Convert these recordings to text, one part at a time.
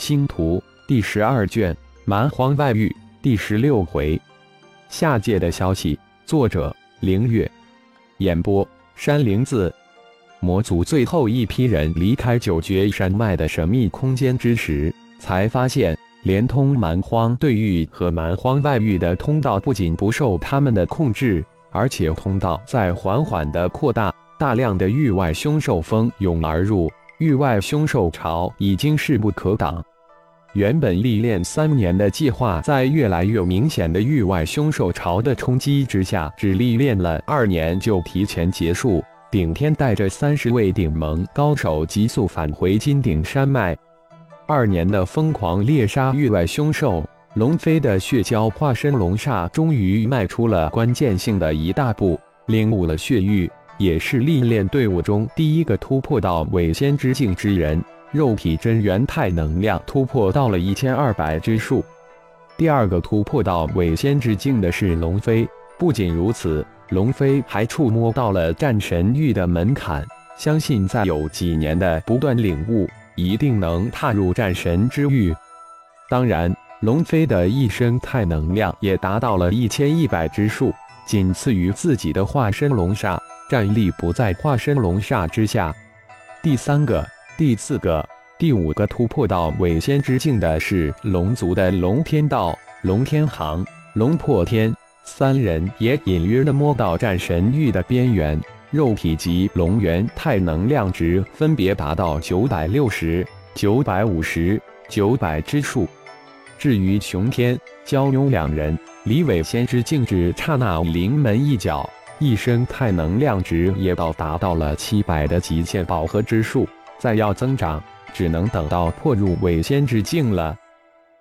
星图第十二卷蛮荒外域第十六回，下界的消息，作者凌月，演播山灵子。魔族最后一批人离开九绝山脉的神秘空间之时，才发现，连通蛮荒对域和蛮荒外域的通道不仅不受他们的控制，而且通道在缓缓的扩大，大量的域外凶兽蜂拥而入，域外凶兽潮已经势不可挡。原本历练三年的计划，在越来越明显的域外凶兽潮的冲击之下，只历练了二年就提前结束。顶天带着三十位顶盟高手急速返回金顶山脉，二年的疯狂猎杀域外凶兽，龙飞的血蛟化身龙煞终于迈出了关键性的一大步，领悟了血域，也是历练队伍中第一个突破到伪仙之境之人。肉体真元态能量突破到了一千二百之数。第二个突破到伪仙之境的是龙飞。不仅如此，龙飞还触摸到了战神域的门槛。相信再有几年的不断领悟，一定能踏入战神之域。当然，龙飞的一生太能量也达到了一千一百之数，仅次于自己的化身龙煞，战力不在化身龙煞之下。第三个。第四个、第五个突破到伪仙之境的是龙族的龙天道、龙天行、龙破天三人，也隐约的摸到战神域的边缘。肉体及龙元太能量值分别达到九百六十九百五十九百之数。至于熊天、蛟勇两人，离伪仙之境只差那临门一脚，一生太能量值也到达到了七百的极限饱和之数。再要增长，只能等到破入伪仙之境了。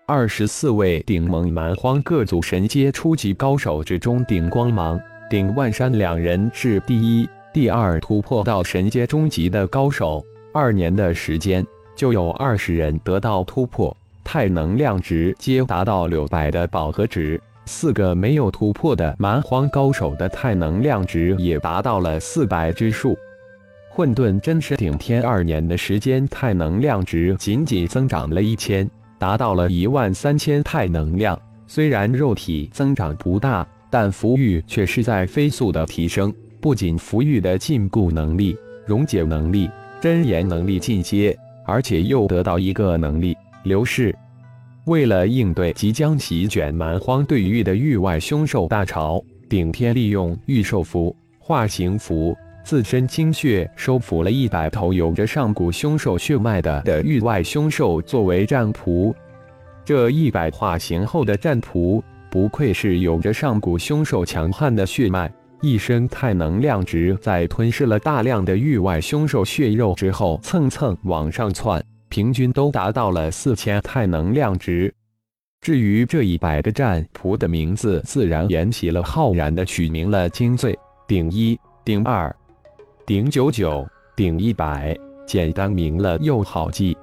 二十四位顶盟蛮荒各族神阶初级高手之中，顶光芒、顶万山两人是第一、第二突破到神阶中级的高手。二年的时间，就有二十人得到突破，太能量值皆达到六百的饱和值。四个没有突破的蛮荒高手的太能量值也达到了四百之数。混沌真实顶天二年的时间，太能量值仅仅增长了一千，达到了一万三千太能量。虽然肉体增长不大，但符玉却是在飞速的提升。不仅符玉的禁锢能力、溶解能力、真言能力进阶，而且又得到一个能力流逝。为了应对即将席卷蛮荒对域的域外凶兽大潮，顶天利用御兽符、化形符。自身精血收服了一百头有着上古凶兽血脉的的域外凶兽作为战仆，这一百化形后的战仆不愧是有着上古凶兽强悍的血脉，一身太能量值在吞噬了大量的域外凶兽血肉之后蹭蹭往上窜，平均都达到了四千太能量值。至于这一百个战仆的名字，自然沿袭了浩然的取名了：精粹、顶一、顶二。顶九九，顶一百，简单明了又好记。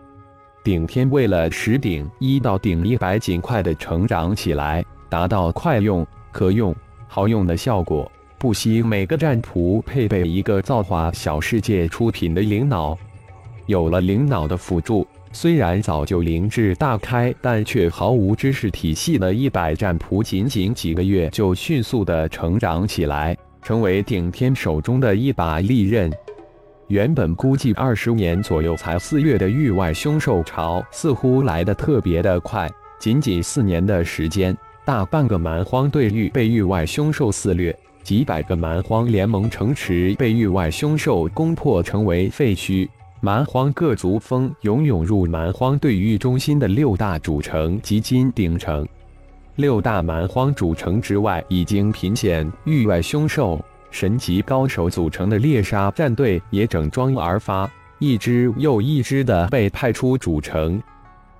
顶天为了使顶一到顶一百尽快的成长起来，达到快用、可用、好用的效果，不惜每个战仆配备一个造化小世界出品的灵脑。有了灵脑的辅助，虽然早就灵智大开，但却毫无知识体系的一百战仆，仅仅几个月就迅速的成长起来。成为顶天手中的一把利刃。原本估计二十年左右才四月的域外凶兽潮，似乎来得特别的快。仅仅四年的时间，大半个蛮荒对域被域外凶兽肆虐，几百个蛮荒联盟城池被域外凶兽攻破，成为废墟。蛮荒各族蜂涌涌入蛮荒对域中心的六大主城及金鼎城。六大蛮荒主城之外，已经频现域外凶兽、神级高手组成的猎杀战队也整装而发，一支又一支的被派出主城。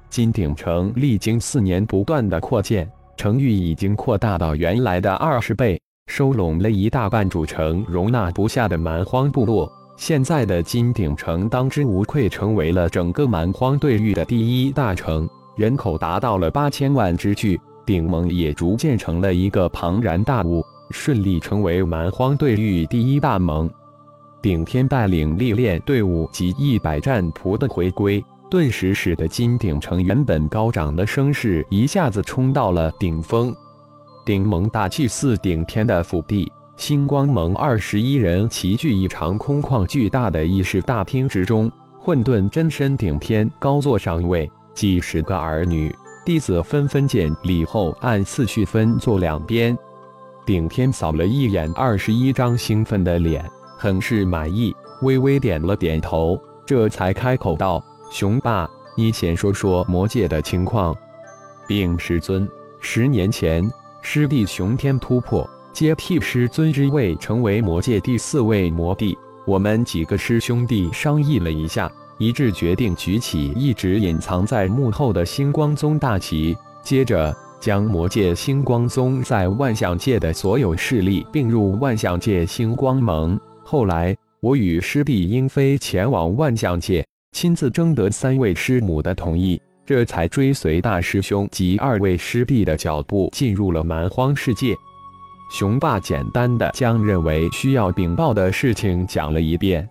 金鼎城历经四年不断的扩建，城域已经扩大到原来的二十倍，收拢了一大半主城容纳不下的蛮荒部落。现在的金鼎城当之无愧成为了整个蛮荒对域的第一大城，人口达到了八千万之巨。顶盟也逐渐成了一个庞然大物，顺利成为蛮荒对域第一大盟。顶天带领历练队伍及一百战仆的回归，顿时使得金鼎城原本高涨的声势一下子冲到了顶峰。顶盟大祭祀顶天的府邸，星光盟二十一人齐聚一场空旷巨大的议事大厅之中。混沌真身顶天高坐上位，几十个儿女弟子纷纷见礼后，按次序分坐两边。顶天扫了一眼二十一张兴奋的脸，很是满意，微微点了点头，这才开口道：“雄霸，你先说说魔界的情况。”禀师尊，十年前，师弟雄天突破，接替师尊之位，成为魔界第四位魔帝。我们几个师兄弟商议了一下，一致决定举起一直隐藏在幕后的星光宗大旗，接着将魔界星光宗在万象界的所有势力并入万象界星光盟。后来，我与师弟英飞前往万象界，亲自征得三位师母的同意，这才追随大师兄及二位师弟的脚步进入了蛮荒世界。雄霸简单的将认为需要禀报的事情讲了一遍。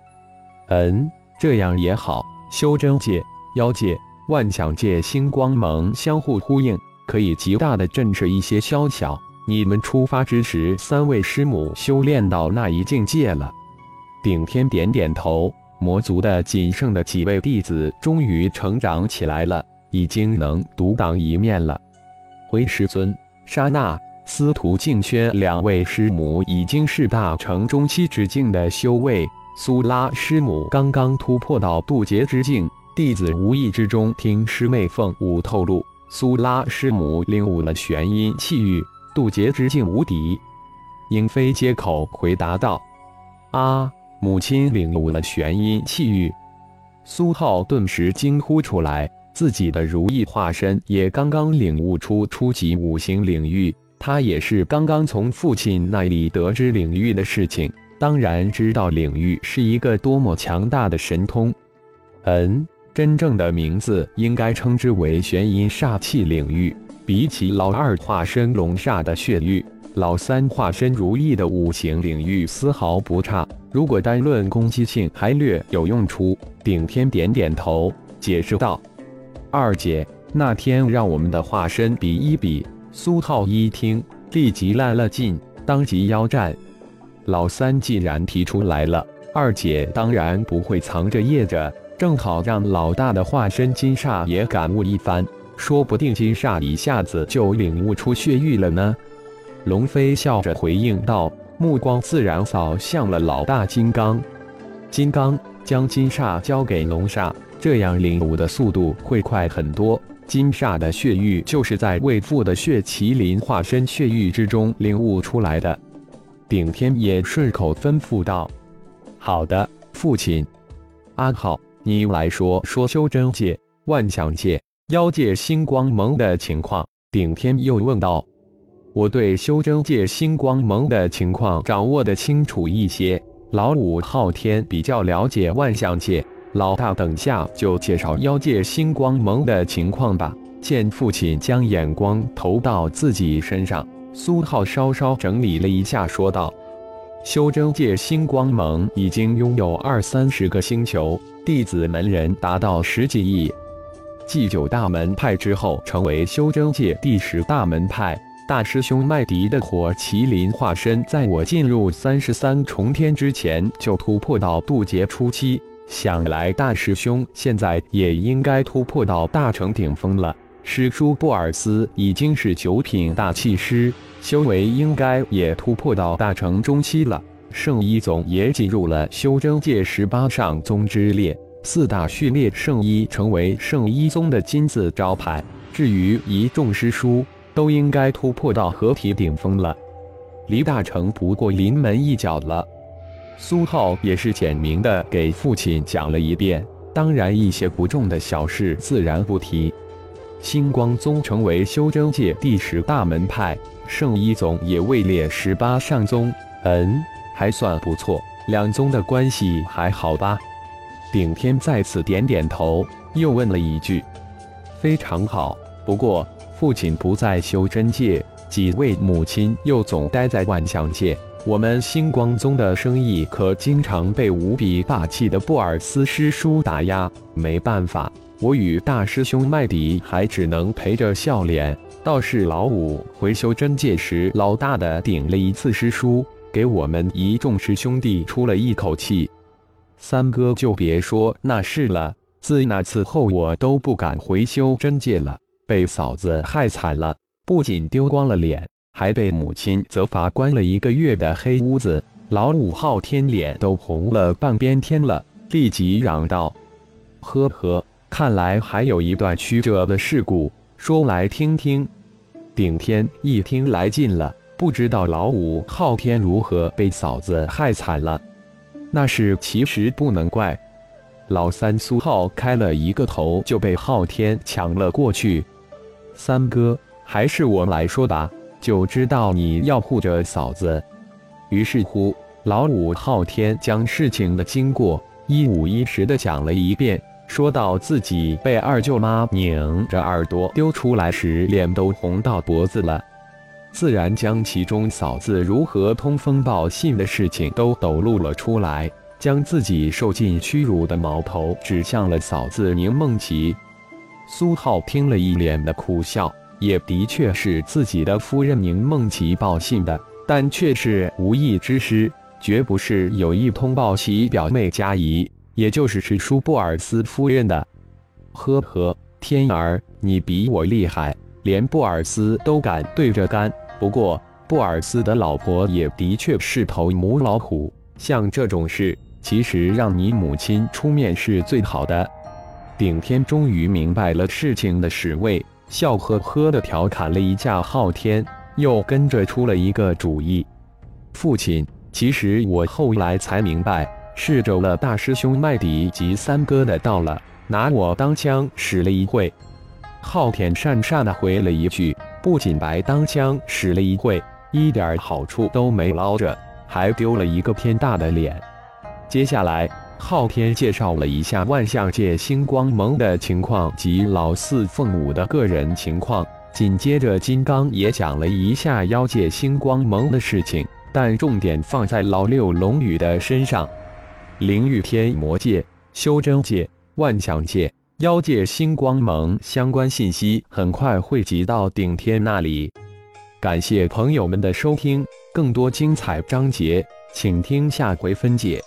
嗯，这样也好。修真界、妖界、万象界、星光盟相互呼应，可以极大的震慑一些宵小。你们出发之时，三位师母修炼到那一境界了。顶天点点头。魔族的仅剩的几位弟子终于成长起来了，已经能独当一面了。回师尊，刹那。司徒静轩两位师母已经是大成中期之境的修为，苏拉师母刚刚突破到渡劫之境。弟子无意之中听师妹凤舞透露，苏拉师母领悟了玄阴气域，渡劫之境无敌。英飞接口回答道：“啊，母亲领悟了玄阴气域。”苏浩顿时惊呼出来，自己的如意化身也刚刚领悟出初级五行领域。他也是刚刚从父亲那里得知领域的事情，当然知道领域是一个多么强大的神通。嗯，真正的名字应该称之为玄阴煞气领域。比起老二化身龙煞的血域，老三化身如意的五行领域丝毫不差。如果单论攻击性，还略有用处。顶天点点头，解释道：“二姐，那天让我们的化身比一比。”苏浩一听，立即来了劲，当即邀战。老三既然提出来了，二姐当然不会藏着掖着，正好让老大的化身金煞也感悟一番，说不定金煞一下子就领悟出血域了呢。龙飞笑着回应道，目光自然扫向了老大金刚。金刚将金煞交给龙煞，这样领悟的速度会快很多。金煞的血域就是在未父的血麒麟化身血域之中领悟出来的。顶天也顺口吩咐道：“好的，父亲。阿浩，你来说说修真界、万象界、妖界星光盟的情况。”顶天又问道：“我对修真界星光盟的情况掌握的清楚一些，老五昊天比较了解万象界。”老大，等下就介绍妖界星光盟的情况吧。见父亲将眼光投到自己身上，苏浩稍稍整理了一下，说道：“修真界星光盟已经拥有二三十个星球，弟子门人达到十几亿。继九大门派之后，成为修真界第十大门派。大师兄麦迪的火麒麟化身，在我进入三十三重天之前就突破到渡劫初期。”想来大师兄现在也应该突破到大成顶峰了。师叔布尔斯已经是九品大气师，修为应该也突破到大成中期了。圣医总也进入了修真界十八上宗之列，四大序列圣医成为圣医宗的金字招牌。至于一众师叔，都应该突破到合体顶峰了，离大成不过临门一脚了。苏浩也是简明的给父亲讲了一遍，当然一些不重的小事自然不提。星光宗成为修真界第十大门派，圣医宗也位列十八上宗，嗯，还算不错。两宗的关系还好吧？顶天再次点点头，又问了一句：“非常好。不过父亲不在修真界，几位母亲又总待在万象界。”我们星光宗的生意可经常被无比霸气的布尔斯师叔打压，没办法，我与大师兄麦迪还只能陪着笑脸。倒是老五回修真界时，老大的顶了一次师叔，给我们一众师兄弟出了一口气。三哥就别说那事了，自那次后，我都不敢回修真界了，被嫂子害惨了，不仅丢光了脸，还被母亲责罚关了一个月的黑屋子。老五昊天脸都红了半边天了，立即嚷道：“呵呵，看来还有一段曲折的事故，说来听听。”顶天一听来劲了，不知道老五昊天如何被嫂子害惨了。那是其实不能怪老三苏浩开了一个头就被昊天抢了过去。三哥，还是我来说吧，就知道你要护着嫂子。于是乎，老五昊天将事情的经过一五一十的讲了一遍。说到自己被二舅妈拧着耳朵丢出来时，脸都红到脖子了，自然将其中嫂子如何通风报信的事情都抖露了出来，将自己受尽屈辱的矛头指向了嫂子宁梦琪。苏浩听了一脸的苦笑，也的确是自己的夫人宁梦琪报信的，但却是无意之失，绝不是有意通报其表妹佳怡。也就是是舒布尔斯夫人的，呵呵，天儿，你比我厉害，连布尔斯都敢对着干。不过布尔斯的老婆也的确是头母老虎，像这种事，其实让你母亲出面是最好的。顶天终于明白了事情的始末，笑呵呵的调侃了一下昊天，又跟着出了一个主意。父亲，其实我后来才明白。是着了大师兄麦迪及三哥的到了，拿我当枪使了一会。昊天讪讪的回了一句：“不仅白当枪使了一会，一点好处都没捞着，还丢了一个天大的脸。”接下来，昊天介绍了一下万象界星光盟的情况及老四凤舞的个人情况，紧接着金刚也讲了一下妖界星光盟的事情，但重点放在老六龙宇的身上。灵域天魔界、修真界、万象界、妖界星光盟相关信息很快汇集到顶天那里。感谢朋友们的收听，更多精彩章节，请听下回分解。